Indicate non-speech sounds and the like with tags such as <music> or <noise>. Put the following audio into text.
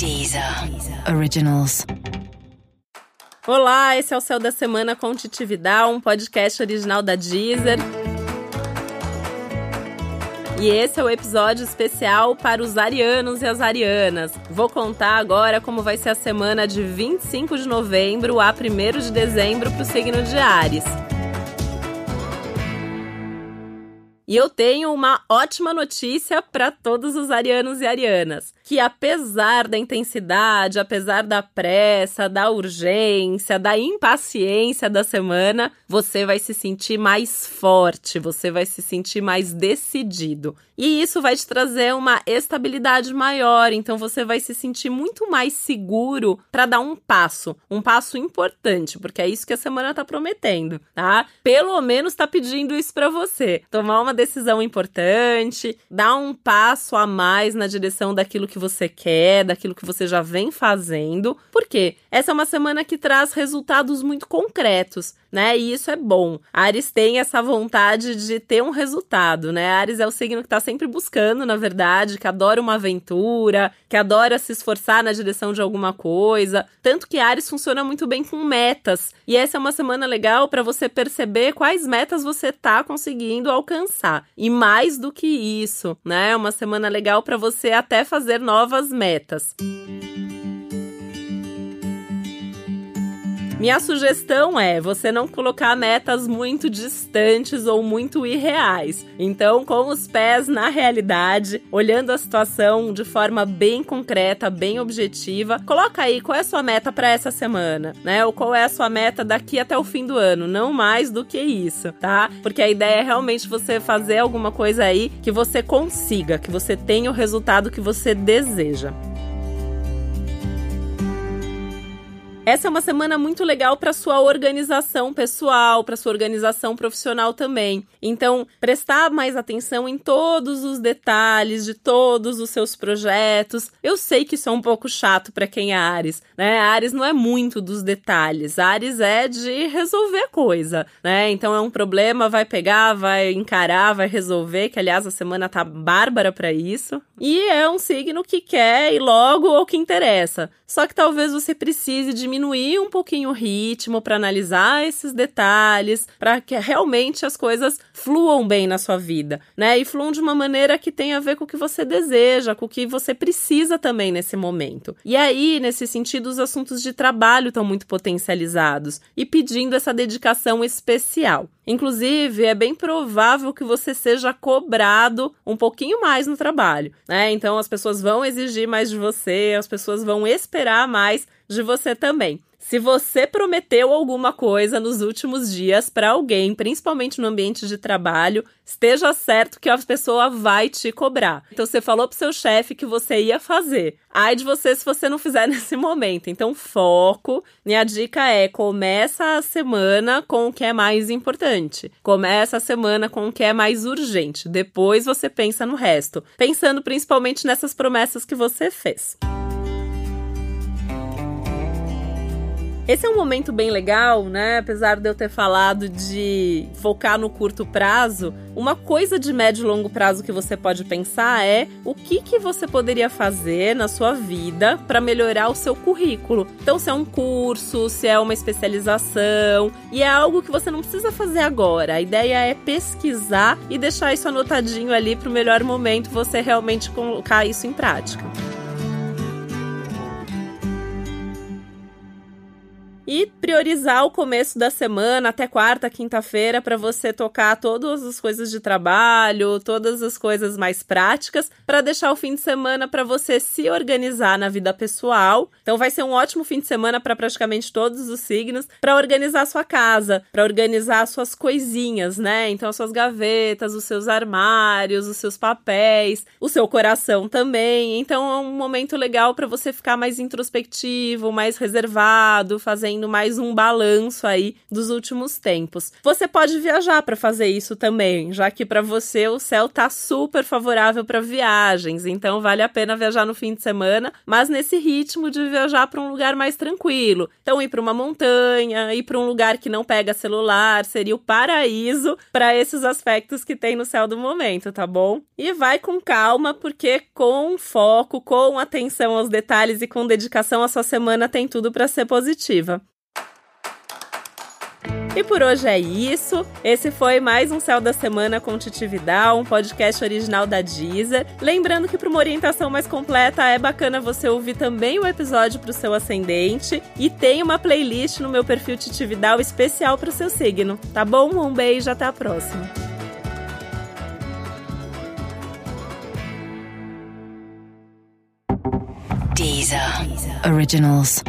Deezer Originals. Olá, esse é o Céu da Semana com Titividade, um podcast original da Deezer. E esse é o episódio especial para os arianos e as arianas. Vou contar agora como vai ser a semana de 25 de novembro a 1 de dezembro para o signo de Ares. E eu tenho uma ótima notícia para todos os arianos e arianas que apesar da intensidade, apesar da pressa, da urgência, da impaciência da semana, você vai se sentir mais forte, você vai se sentir mais decidido. E isso vai te trazer uma estabilidade maior, então você vai se sentir muito mais seguro para dar um passo, um passo importante, porque é isso que a semana tá prometendo, tá? Pelo menos tá pedindo isso para você. Tomar uma decisão importante, dar um passo a mais na direção daquilo que você quer, daquilo que você já vem fazendo. Por quê? Essa é uma semana que traz resultados muito concretos, né? E isso é bom. Ares tem essa vontade de ter um resultado, né? Ares é o signo que está sempre buscando, na verdade, que adora uma aventura, que adora se esforçar na direção de alguma coisa. Tanto que Ares funciona muito bem com metas. E essa é uma semana legal para você perceber quais metas você está conseguindo alcançar. E mais do que isso, né? É uma semana legal para você até fazer novas metas. Minha sugestão é você não colocar metas muito distantes ou muito irreais. Então, com os pés na realidade, olhando a situação de forma bem concreta, bem objetiva, coloca aí qual é a sua meta para essa semana, né? Ou qual é a sua meta daqui até o fim do ano, não mais do que isso, tá? Porque a ideia é realmente você fazer alguma coisa aí que você consiga, que você tenha o resultado que você deseja. Essa é uma semana muito legal para sua organização pessoal, para sua organização profissional também. Então, prestar mais atenção em todos os detalhes de todos os seus projetos. Eu sei que isso é um pouco chato para quem é Ares, né? Ares não é muito dos detalhes. Ares é de resolver coisa, né? Então é um problema, vai pegar, vai encarar, vai resolver, que aliás a semana tá bárbara para isso. E é um signo que quer e logo o que interessa. Só que talvez você precise diminuir um pouquinho o ritmo para analisar esses detalhes, para que realmente as coisas fluam bem na sua vida, né? E fluam de uma maneira que tenha a ver com o que você deseja, com o que você precisa também nesse momento. E aí, nesse sentido, os assuntos de trabalho estão muito potencializados e pedindo essa dedicação especial. Inclusive, é bem provável que você seja cobrado um pouquinho mais no trabalho, né? Então as pessoas vão exigir mais de você, as pessoas vão esperar mais de você também. Se você prometeu alguma coisa nos últimos dias para alguém, principalmente no ambiente de trabalho, esteja certo que a pessoa vai te cobrar. Então você falou pro seu chefe que você ia fazer. Ai de você se você não fizer <laughs> nesse momento. Então foco. Minha dica é: começa a semana com o que é mais importante. Começa a semana com o que é mais urgente. Depois você pensa no resto, pensando principalmente nessas promessas que você fez. Esse é um momento bem legal, né? Apesar de eu ter falado de focar no curto prazo, uma coisa de médio e longo prazo que você pode pensar é o que, que você poderia fazer na sua vida para melhorar o seu currículo. Então, se é um curso, se é uma especialização, e é algo que você não precisa fazer agora. A ideia é pesquisar e deixar isso anotadinho ali para o melhor momento você realmente colocar isso em prática. E priorizar o começo da semana até quarta, quinta-feira para você tocar todas as coisas de trabalho, todas as coisas mais práticas, para deixar o fim de semana para você se organizar na vida pessoal. Então vai ser um ótimo fim de semana para praticamente todos os signos, para organizar sua casa, para organizar as suas coisinhas, né? Então as suas gavetas, os seus armários, os seus papéis, o seu coração também. Então é um momento legal para você ficar mais introspectivo, mais reservado, fazendo mais um balanço aí dos últimos tempos. Você pode viajar para fazer isso também, já que para você o céu tá super favorável para viagens, então vale a pena viajar no fim de semana, mas nesse ritmo de viajar para um lugar mais tranquilo. Então ir para uma montanha, ir para um lugar que não pega celular, seria o paraíso para esses aspectos que tem no céu do momento, tá bom? E vai com calma, porque com foco, com atenção aos detalhes e com dedicação, a sua semana tem tudo para ser positiva. E por hoje é isso. Esse foi mais um Céu da Semana com Titividal, um podcast original da Deezer. Lembrando que para uma orientação mais completa é bacana você ouvir também o episódio para o seu ascendente e tem uma playlist no meu perfil Titividal especial para o seu signo. Tá bom? Um beijo, até a próxima. Deezer. Originals.